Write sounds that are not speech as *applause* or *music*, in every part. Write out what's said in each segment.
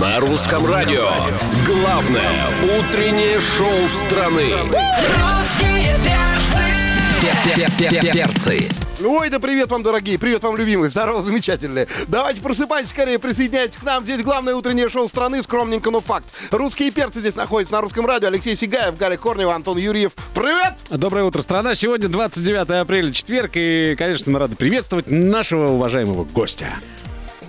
На русском радио. Главное утреннее шоу страны. Русские перцы! Перцы. Ой, да привет вам, дорогие, привет вам, любимые, здорово, замечательные. Давайте просыпайтесь скорее, присоединяйтесь к нам. Здесь главное утреннее шоу страны, скромненько, но факт. Русские перцы здесь находятся на русском радио. Алексей Сигаев, Галя Корнева, Антон Юрьев. Привет! Доброе утро, страна. Сегодня 29 апреля, четверг, и, конечно, мы рады приветствовать нашего уважаемого гостя.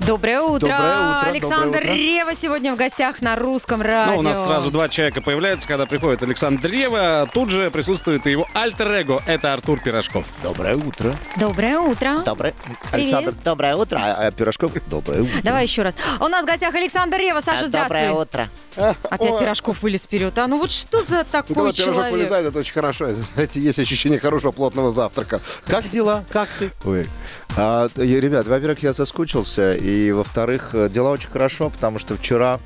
Доброе утро. Доброе утро, Александр доброе утро. Рева сегодня в гостях на русском радио. Ну, у нас сразу два человека появляются, когда приходит Александр Рева. Тут же присутствует и его альтер-эго. Это Артур Пирожков. Доброе утро. Доброе утро. Доброе. Александр, доброе утро. А, а Пирожков, доброе утро. Давай еще раз. У нас в гостях Александр Рева. Саша, здравствуй. Доброе утро. Опять Ой. Пирожков вылез вперед. А ну вот что за Ну, такой когда пирожок человек? вылезает, это очень хорошо. *laughs* Знаете, есть ощущение хорошего плотного завтрака. Как дела? Как ты? Ой. А, и, ребят, во-первых, я соскучился, и во-вторых, э, дела очень хорошо, потому что вчера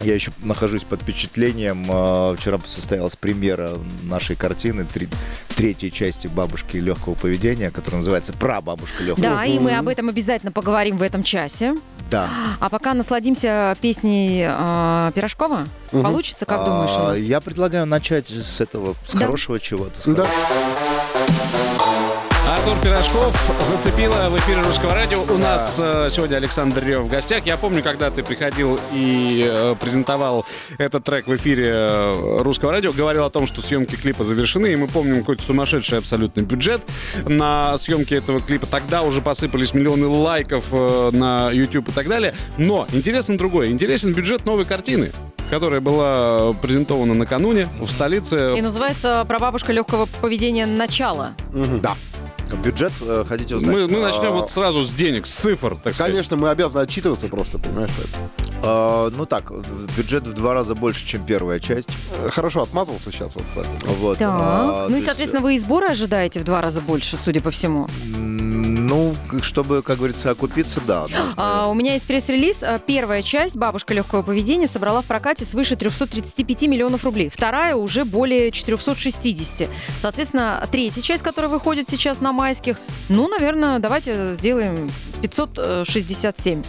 я еще нахожусь под впечатлением. э, Вчера состоялась премьера нашей картины, три- третьей части «Бабушки легкого поведения», которая называется «Прабабушка легкого Да, и мы об этом обязательно поговорим в этом часе. Да. А пока насладимся песней э, Пирожкова. Получится, как думаешь, у А, нас? Я предлагаю начать с этого, с Да. хорошего чего-то. Да. Артур Пирожков зацепила в эфире русского радио. У нас э, сегодня Александр Рев в гостях. Я помню, когда ты приходил и э, презентовал этот трек в эфире э, русского радио, говорил о том, что съемки клипа завершены, и мы помним какой-то сумасшедший абсолютный бюджет на съемки этого клипа. Тогда уже посыпались миллионы лайков э, на YouTube и так далее. Но интересно другое. Интересен бюджет новой картины которая была презентована накануне в столице. И называется «Прабабушка легкого поведения. Начало». Да. Бюджет э, хотите узнать? Мы, мы начнем А, вот сразу с денег, с цифр, так сказать. Конечно, мы обязаны отчитываться просто, понимаешь? А, ну так, бюджет в два раза больше, чем первая часть. Э, Хорошо отмазался сейчас. Вот, так. Вот. Так. а, ну и, есть, соответственно, вы и сборы ожидаете в два раза больше, судя по всему. Ну, чтобы, как говорится, окупиться, да. А, у меня есть пресс-релиз. А, Первая часть «Бабушка легкого поведения» собрала в прокате свыше 335 миллионов рублей. Вторая уже более 460. Соответственно, третья часть, которая выходит сейчас на майских, ну, наверное, давайте сделаем 567.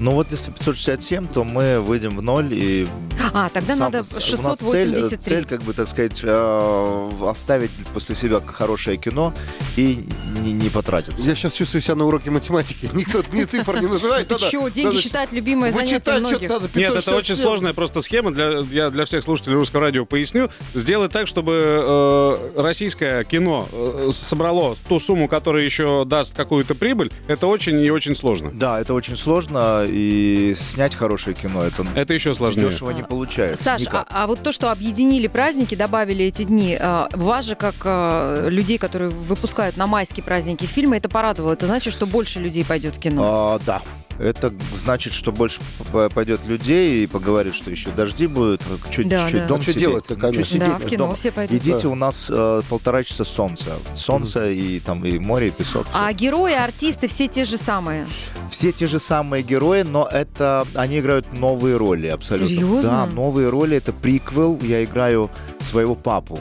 Ну вот если 567, то мы выйдем в ноль и... А, тогда сам- надо с- у нас цель, 683. цель, как бы, так сказать, э, оставить после себя хорошее кино и не, не потратиться. Я сейчас чувствую себя на уроке математики. *laughs* Никто ни цифр не называет. Ты что, деньги считать любимое занятие многих? Нет, это 567. очень сложная просто схема. Для, я для всех слушателей русского радио поясню. Сделать так, чтобы э, российское кино э, собрало ту сумму, которая еще даст какую-то прибыль, это очень и очень сложно. Да, это очень сложно, и снять хорошее кино, это, Это еще сложнее. дешево не получается. Саш, а, никак. а вот то, что объединили праздники, добавили эти дни, а, вас же, как а, людей, которые выпускают на майские праздники фильмы, это порадовало. Это значит, что больше людей пойдет в кино. А, да. Это значит, что больше пойдет людей и поговорит, что еще дожди будут, чуть Да, чуть да. дом А что делать-то, Ну, сидеть Да, в кино дома? все пойдут. Идите, у нас э, полтора часа солнца. Солнце и там и море, и песок. всё. А герои, артисты все те же самые. Все те же самые герои, но это они играют новые роли абсолютно. Серьезно? Да, новые роли. Это приквел. Я играю своего папу.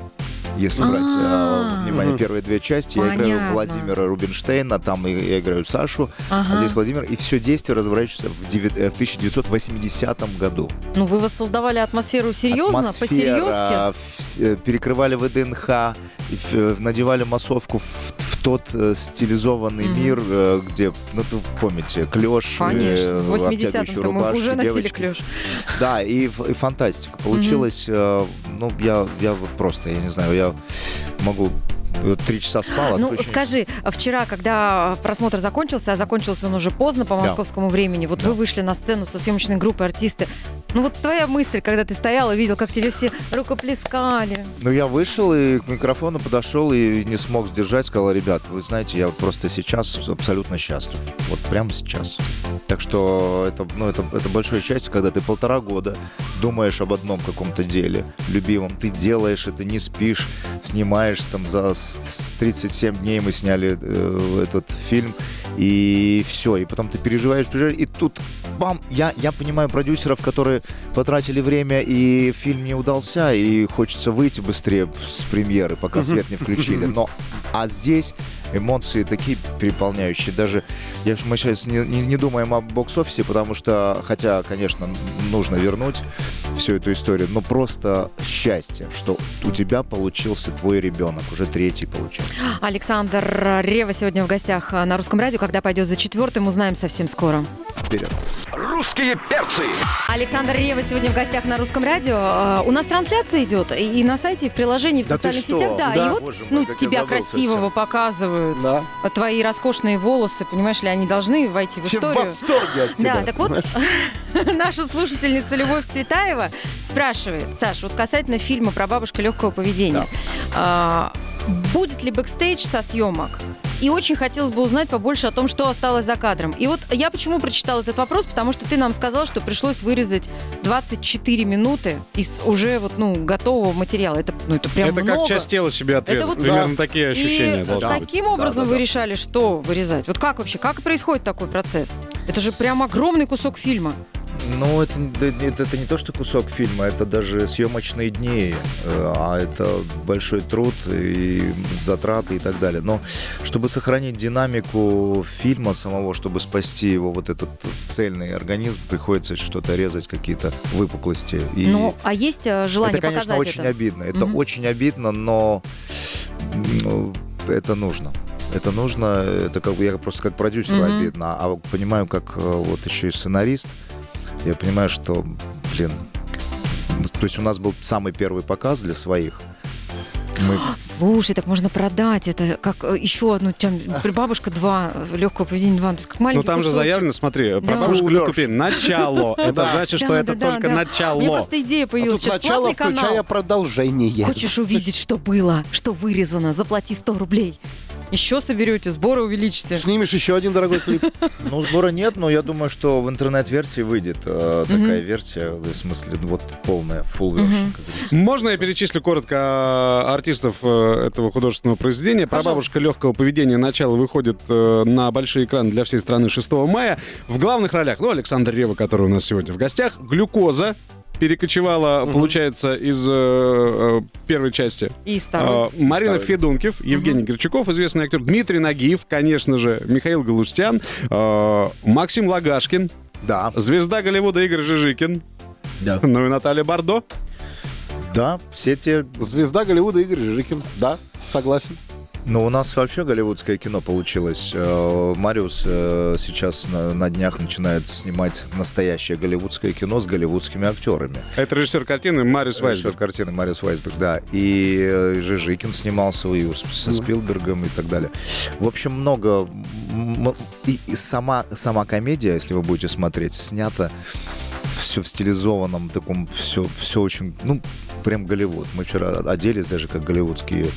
Если брать э, А. внимание первые две части, я играю. Владимира Рубинштейна, там и- я играю Сашу, а здесь Владимир, и все действие разворачивается в, девят- э, в 1980 году. Ну, вы воссоздавали атмосферу серьезно, Атмосфера, по-серьезки? э, перекрывали ВДНХ, надевали массовку в, в тот э, стилизованный Мгм. мир, э, где, ну, ты помните, клеш, Конечно. В 80-м-то мы рубашки, уже носили девочки. клеш. Да, и, и фантастика. Получилось, э, ну, я, я просто, я не знаю, я могу три часа спал. а Ну, отключение- скажи, а вчера, когда просмотр закончился, а закончился он уже поздно по Да. московскому времени, вот вы вышли на сцену со съемочной группой артисты. Ну вот твоя мысль, когда ты стоял и видел, как тебе все рукоплескали. Ну, я вышел и к микрофону подошел и не смог сдержать, сказал, ребят, вы знаете, я просто сейчас абсолютно счастлив. Вот прямо сейчас. Так что это, ну, это, это большое счастье, когда ты полтора года думаешь об одном каком-то деле любимом, ты делаешь это, не спишь, снимаешь там за с- с 37 дней мы сняли э, этот фильм, и все, и потом ты переживаешь, переживаешь, и тут бам, я, я понимаю продюсеров, которые потратили время, и фильм не удался, и хочется выйти быстрее с премьеры, пока свет не включили, но А здесь эмоции такие переполняющие. Даже я, мы сейчас не, не, не думаем о бокс-офисе, потому что, хотя, конечно, нужно вернуть всю эту историю, но просто счастье, что у тебя получился твой ребенок, уже третий получился. Александр Рева сегодня в гостях на русском радио. Когда пойдет за четвертым, узнаем совсем скоро. Вперед. Русские перцы. Александр Ревва сегодня в гостях на русском радио. Э, У нас трансляция идет и на сайте, и в приложении, и в Да ты социальных что? сетях. Да, Да. и вот Боже мой, ну, тебя красивого всё. показывают. Да. А Твои роскошные волосы, понимаешь ли, они должны войти в Все в историю. восторге от тебя. Да, так вот, *laughs* наша слушательница Любовь Цветаева спрашивает, Саш, вот касательно фильма про бабушку легкого поведения. А, будет ли бэкстейдж со съемок? И очень хотелось бы узнать побольше о том, что осталось за кадром. И вот я почему прочитала этот вопрос, потому что ты нам сказал, что пришлось вырезать 24 минуты из уже вот, ну, готового материала. Это, ну, это прям Это много. как часть тела себе отрезать. вот- Примерно Да. такие ощущения И должны быть. каким образом Да, да, вы да. решали, что вырезать? Вот как вообще, как происходит такой процесс? Это же прям огромный кусок фильма. Ну, это, это, это не то, что кусок фильма, это даже съемочные дни, э, а это большой труд и затраты и так далее. Но чтобы сохранить динамику фильма самого, чтобы спасти его вот этот цельный организм, приходится что-то резать, какие-то выпуклости. И Ну, а есть э, желание это, конечно, показать очень это? обидно. Это Мгм. очень обидно, но ну, это нужно. Это нужно, это как бы я просто как продюсеру Мгм. обидно, а понимаю, как э, вот еще и сценарист, я понимаю, что, блин, то есть у нас был самый первый показ для своих. Мы *gasps* Слушай, так можно продать это как э, еще одну там, бабушка 2, легкого поведения 2, то есть как маленький Ну там же кусочек. заявлено, смотри, про Да. бабушку Фуллёж. легкого поведения. Начало. *laughs* Это Да. значит, что Да, это да, да, только да. начало. Мне просто идея А появилась. Сейчас начало, включая продолжение. Хочешь увидеть, что было, что вырезано, заплати 100 рублей. Еще соберете, сборы увеличите. Снимешь еще один дорогой клип. *laughs* Ну, сбора нет, но я думаю, что в интернет-версии выйдет э, такая версия, в смысле, вот полная, full version. Можно я перечислю коротко а, артистов э, этого художественного произведения? Про Пожалуйста. бабушка легкого поведения начало выходит э, на большие экраны для всей страны 6 мая. В главных ролях, ну, Александр Рева, который у нас сегодня в гостях, глюкоза перекочевала, получается, из э, э, первой части. И второй. А, Марина Второй. Федункив, Евгений Герчуков, известный актер, Дмитрий Нагиев, конечно же, Михаил Галустян, а, Максим Лагашкин, Да, звезда Голливуда Игорь Жижикин, да. ну и Наталья Бардо. Да, все те Звезда Голливуда Игорь Жижикин. Да, согласен. Ну, у нас вообще голливудское кино получилось. Э, Мариус э, сейчас на, днях начинает снимать настоящее голливудское кино с голливудскими актерами. Это режиссер картины Мариус Режиссер Вайсберг. картины Мариус Вайсберг, да. И э, Жижикин снимался и со Спилбергом и так далее. В общем, много... и сама, сама комедия, если вы будете смотреть, снята все в стилизованном таком, все, все очень, ну, прям Голливуд. Мы вчера оделись даже как голливудские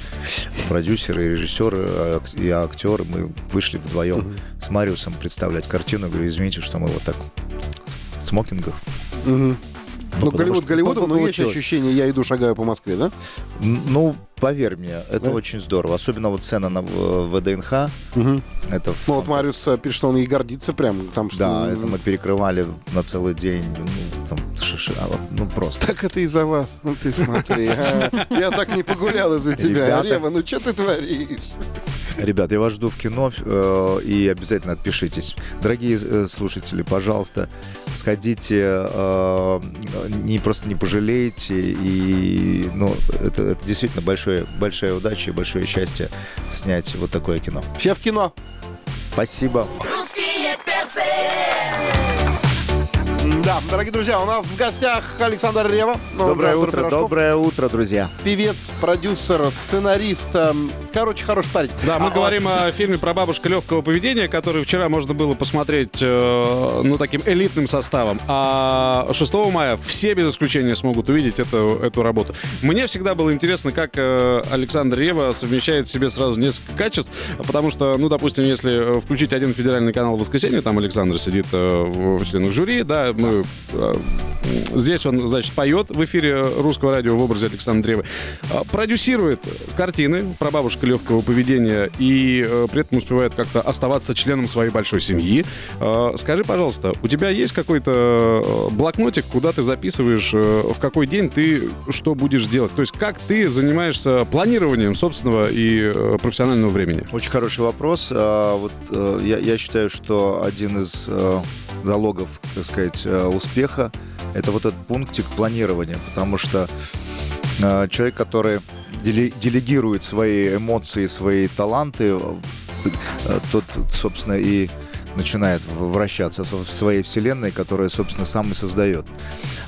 продюсеры, режиссеры а, и актеры. Мы вышли вдвоем с Мариусом представлять картину. Говорю, извините, что мы вот так в смокингах. Ну, потому Голливуд Голливудом, но есть ощущение, я иду, шагаю по Москве, да? Ну, поверь мне, это Да? очень здорово. Особенно вот сцена на ВДНХ. Это Ну, вот. Мариус э, пишет, что он и гордится прям. Там, что, Да, это мы перекрывали на целый день. Ну, там, шиши- а, ну просто. Так это из-за вас. Ну ты смотри. а. Я так не погулял из-за тебя. Рева, ну что ты творишь? Ребят, я вас жду в кино э, и обязательно отпишитесь. Дорогие э, слушатели, пожалуйста, сходите, э, не просто не пожалеете. И ну, это, это действительно большое, большая удача и большое счастье снять вот такое кино. Все в кино. Спасибо. Русские перцы! Да, дорогие друзья, у нас в гостях Александр Рева. ну, Доброе утро, Пирожков, доброе утро, друзья. Певец, продюсер, сценарист. эм, Короче, хороший парень. Да, мы А, говорим о фильме про бабушка легкого поведения, который вчера можно было посмотреть, э, ну, таким элитным составом. А 6 мая все без исключения смогут увидеть эту, эту работу. Мне всегда было интересно, как э, Александр Рева совмещает в себе сразу несколько качеств, потому что, ну, допустим, если э, включить один федеральный канал в воскресенье, там Александр сидит э, в в членах жюри, да, мы Здесь он, значит, поет в эфире русского радио в образе Александра Ревы. А, Продюсирует картины про бабушка легкого поведения и э, при этом успевает как-то оставаться членом своей большой семьи. А, Скажи, пожалуйста, у тебя есть какой-то э, блокнотик, куда ты записываешь, э, в какой день ты что будешь делать? То есть как ты занимаешься планированием собственного и профессионального времени? Очень хороший вопрос. А, Вот я, я считаю, что один из залогов, так сказать, э, успеха это вот этот пунктик планирования, потому что э, человек, который деле- делегирует свои эмоции, свои таланты, э, тот, собственно, и начинает вращаться в своей вселенной, которую, собственно, сам и создает.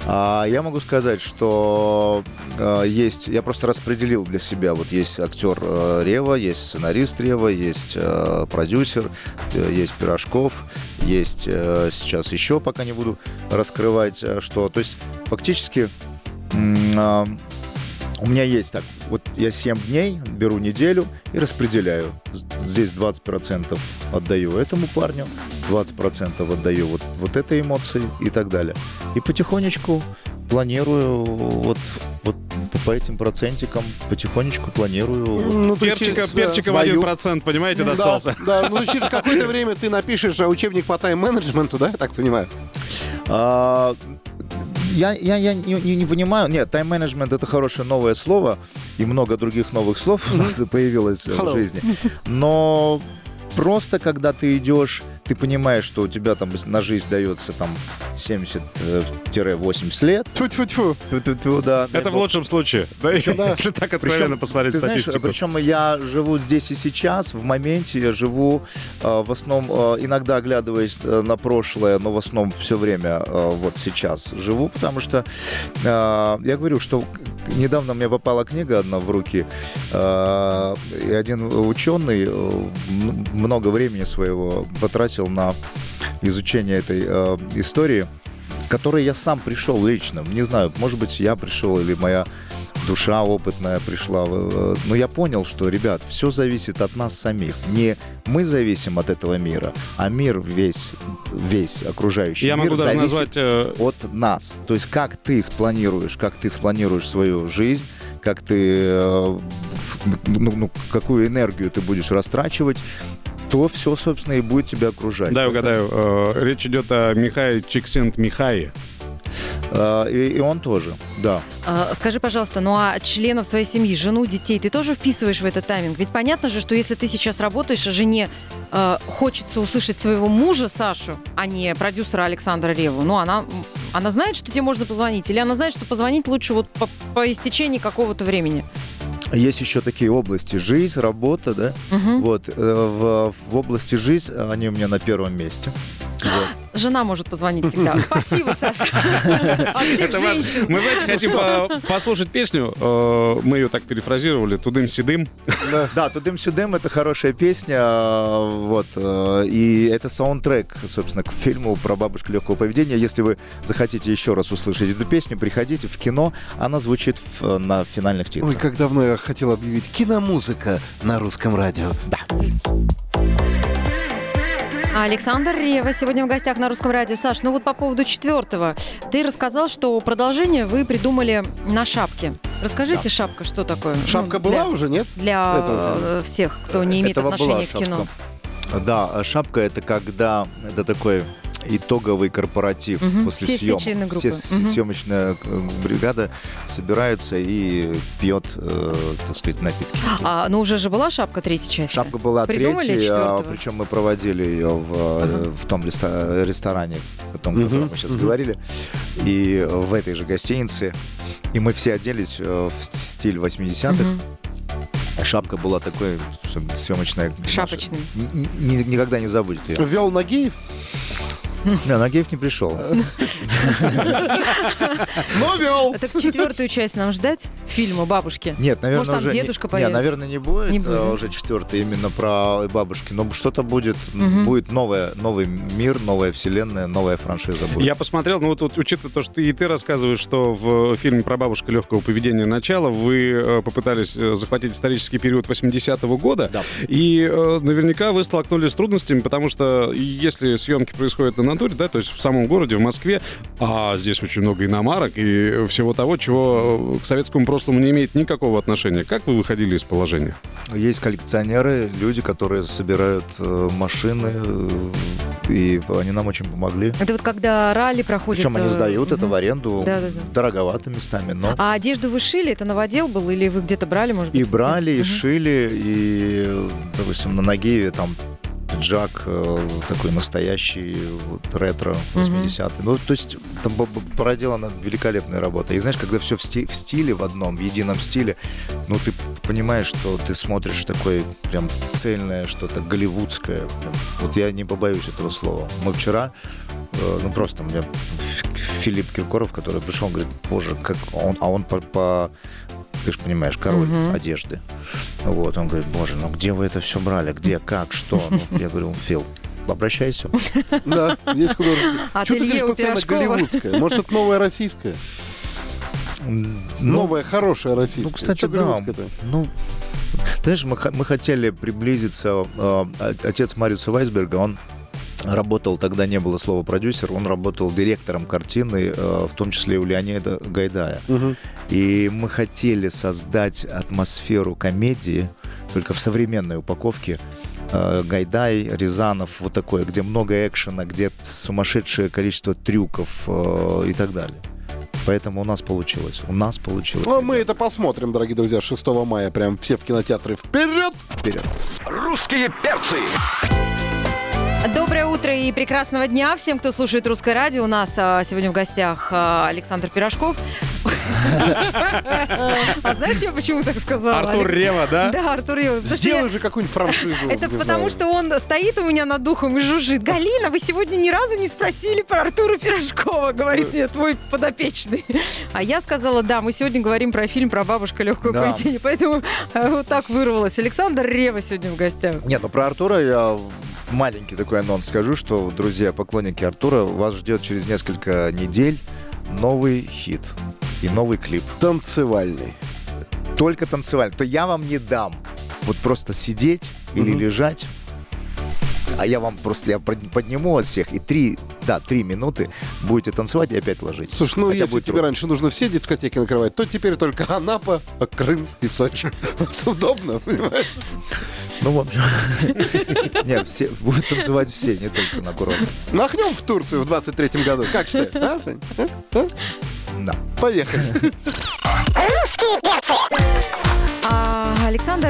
А я могу сказать, что э, есть, я просто распределил для себя, вот есть актер э, Рева, есть сценарист Рева, есть э, продюсер, э, есть Пирожков, есть сейчас еще, пока не буду раскрывать, что, то есть фактически а, у меня есть так, вот я 7 дней беру неделю и распределяю. Здесь 20% отдаю этому парню, 20% отдаю вот, вот этой эмоции и так далее. И потихонечку планирую вот, вот по этим процентикам, потихонечку планирую. Ну, есть Перчика, через, перчика в свою- 1%, понимаете, Да, достался. *laughs* Да, ну через какое-то время ты напишешь э, учебник по тайм-менеджменту, да, я так понимаю? А, я, я, я не, не- не понимаю. Нет, тайм-менеджмент это хорошее новое слово, и много других новых слов у нас появилось э, в Hello. жизни. Но просто когда ты идешь, ты понимаешь, что у тебя там на жизнь дается там 70-80 лет. Тьфу-тьфу-тьфу. Тьфу-тьфу-тьфу, да. Это в лучшем случае. Да, Если *laughs* так откровенно посмотреть ты знаешь, статистику. причем я живу здесь и сейчас, в моменте я живу э, в основном, э, иногда оглядываясь э, на прошлое, но в основном все время э, вот сейчас живу, потому что э, я говорю, что недавно мне попала книга одна в руки, э, и один ученый э, много времени своего потратил на изучение этой э, истории, к которой я сам пришел лично. Не знаю, может быть, я пришел или моя душа опытная пришла. Но я понял, что, ребят, все зависит от нас самих. Не мы зависим от этого мира, а мир весь, весь окружающий Я мир могу даже зависит назвать... э, от нас. То есть как ты спланируешь, как ты спланируешь свою жизнь, как ты, э, ну, ну, какую энергию ты будешь растрачивать, то все, собственно, и будет тебя окружать. Это- угадаю. э, Речь идет о Михае Чиксент Михае. Э, И, и он тоже, да. А, Скажи, пожалуйста, ну а членов своей семьи, жену, детей, ты тоже вписываешь в этот тайминг? Ведь понятно же, что если ты сейчас работаешь, а жене э, хочется услышать своего мужа Сашу, а не продюсера Александра Реву, ну она, она знает, что тебе можно позвонить? Или она знает, что позвонить лучше вот по, по истечении какого-то времени? Есть еще такие области жизнь, работа, да. Вот э, в, в области жизнь они у меня на первом месте. Жена может позвонить всегда. *laughs* Спасибо, Саша. *laughs* От всех Это важно. женщин. Мы, знаете, хотим по- послушать песню. э, Мы ее так перефразировали. Тудым-седым. Да, Тудым Сюдым это хорошая песня, э, вот, э, и это саундтрек, собственно, к фильму про бабушку легкого поведения. Если вы захотите еще раз услышать эту песню, приходите в кино, она звучит на финальных Ой, титрах. как давно я хотел объявить киномузыка на русском радио. Да. Александр Рева сегодня в гостях на русском радио. Саш, ну вот по поводу четвертого. Ты рассказал, что продолжение вы придумали на шапке. Расскажите, шапка, что такое? Шапка Ну, для- была уже, нет? Для Этого всех, кто не имеет Этого отношения к кино. шапка. Да, а шапка это когда это такой итоговый корпоратив Мгм. после Все- все съемок. члены группы. Все Мгм. съемочная э, бригада собирается и пьет, э, так сказать, напитки. А, ну уже же была шапка третьей части. Шапка была Придумали третьей, а, причем мы проводили ее в, э, в том реста- ресторане, о том, о котором мы сейчас говорили, и в этой же гостинице. И мы все оделись э, в стиль 80-х. Мгм. Шапка была такой чтобы съемочная. наша. Н- никогда не забудет ее. Вел Нагиев. Не, Нагиев не пришел. Но вел. Так четвертую часть нам ждать фильма «Бабушки»? Нет, наверное, Может, там уже... дедушка не, появится? наверное, не будет, Не будет. а, уже четвертый именно про бабушки. Но что-то будет, Мгм. будет новое, новый мир, новая вселенная, новая франшиза будет. Я посмотрел, ну вот, вот учитывая то, что ты, и ты рассказываешь, что в фильме про бабушку легкого поведения начала вы э, попытались э, захватить исторический период 80-го года. Да. И э, наверняка вы столкнулись с трудностями, потому что если съемки происходят на натуре, да, то есть в самом городе, в Москве, а здесь очень много иномарок и всего того, чего к советскому прошлому не имеет никакого отношения. Как вы выходили из положения? Есть коллекционеры, люди, которые собирают э, машины, э, и они нам очень помогли. Это вот когда ралли проходит... Причем они э, сдают это мгм. в аренду Да-да-да. дороговато местами, но А одежду вы шили? Это новодел был? Или вы где-то брали, может быть? и брали, и Мгм. шили, и, допустим, на ноге там пиджак э, такой настоящий, вот, ретро, 80-й. Ну, то есть там была проделана великолепная работа. И знаешь, когда все в, сти- в стиле в одном, в едином стиле, ну, ты понимаешь, что ты смотришь такое прям цельное, что-то голливудское. Прям. Вот я не побоюсь этого слова. Мы вчера, э, ну, просто мне Ф- Филипп Киркоров, который пришел, он говорит, боже, как он, а он по, по- ты же понимаешь, король одежды. Вот, он говорит, боже, ну где вы это все брали? Где, как, что? Ну, я говорю, Фил, обращайся. *laughs* Да, есть художник. *laughs* Что ты говоришь постоянно голливудская? Может, это новая российская? Ну, Новая, хорошая российская. Ну, кстати, да. Ну, знаешь, мы, мы хотели приблизиться. э, отец Мариуса Вайсберга, он работал, тогда не было слова продюсер, он работал директором картины, э, в том числе у Леонида Гайдая. И мы хотели создать атмосферу комедии, только в современной упаковке. Э, Гайдай, Рязанов, вот такое, где много экшена, где сумасшедшее количество трюков э, и так далее. Поэтому у нас получилось. У нас получилось. Ну, мы это посмотрим, дорогие друзья, 6 мая. Прям все в кинотеатры вперед! Вперед. Русские перцы. И прекрасного дня всем, кто слушает русское радио. У нас а, сегодня в гостях а, Александр Пирожков. *laughs* А знаешь, я почему так сказала? Артур? Рева, да? Да, Артур Рева. Сделай же какую-нибудь франшизу. Это потому, что он стоит у меня над духом и жужжит. Галина, вы сегодня ни разу не спросили про Артура Пирожкова, говорит мне твой подопечный. А я сказала, да, мы сегодня говорим про фильм про бабушка легкое поведение, поэтому э, вот так вырвалось. Александр Рева сегодня в гостях. Нет, ну про Артура я маленький такой анонс скажу, что, друзья, поклонники Артура, вас ждет через несколько недель новый хит и новый клип. Танцевальный. Только танцевальный. То я вам не дам вот просто сидеть или лежать, а я вам просто я под- подниму от всех и три, да, три минуты будете танцевать и опять ложитесь. Слушай, ну Хотя если будет тебе трудно. раньше нужно все дискотеки накрывать, то теперь только Анапа, Крым и Сочи. *laughs* Удобно, понимаешь? Ну, в общем, *laughs* нет, все, будут танцевать все, не только на курорте. Махнем в Турцию в 23-м году. Как считаешь? а? Да. Поехали. Александр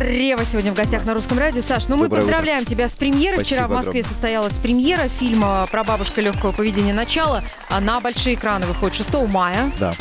Рева сегодня в гостях на русском радио. Саш, ну мы Доброе поздравляем тебя с премьерой. Спасибо Вчера в Москве огромное. состоялась премьера фильма про бабушка легкого поведения «Начало». А На большие экраны выходит 6 мая. Да.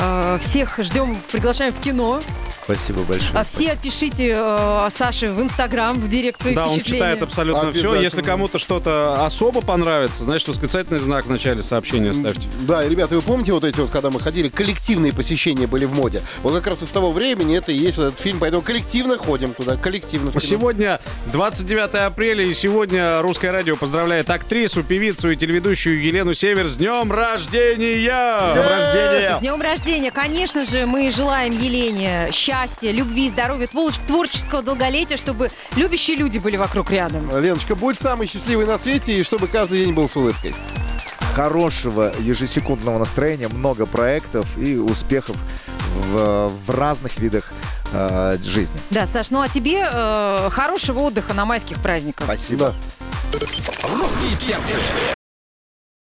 А, Всех ждем, приглашаем в кино. Спасибо большое. А все пишите э, Саше в Инстаграм, в директ свои Да, он читает абсолютно все. Если кому-то что-то особо понравится, значит, восклицательный знак в начале сообщения ставьте. Да, и, ребята, вы помните вот эти вот, когда мы ходили, коллективные посещения были в моде? Вот как раз из того времени это и есть вот этот фильм, поэтому коллективно ходим туда, коллективно. в кино. Сегодня 29 апреля, и сегодня Русское радио поздравляет актрису, певицу и телеведущую Елену Север с днем рождения! Днем рождения! С днем рождения! Конечно же, мы желаем Елене счастья, любви, здоровья, твор- творческого долголетия, чтобы любящие люди были вокруг рядом. Леночка, будь самый счастливый на свете, и чтобы каждый день был с улыбкой. хорошего ежесекундного настроения, много проектов и успехов в, в разных видах э, жизни. Да, Саш, ну а тебе э, хорошего отдыха на майских праздниках. Спасибо. Русские перцы.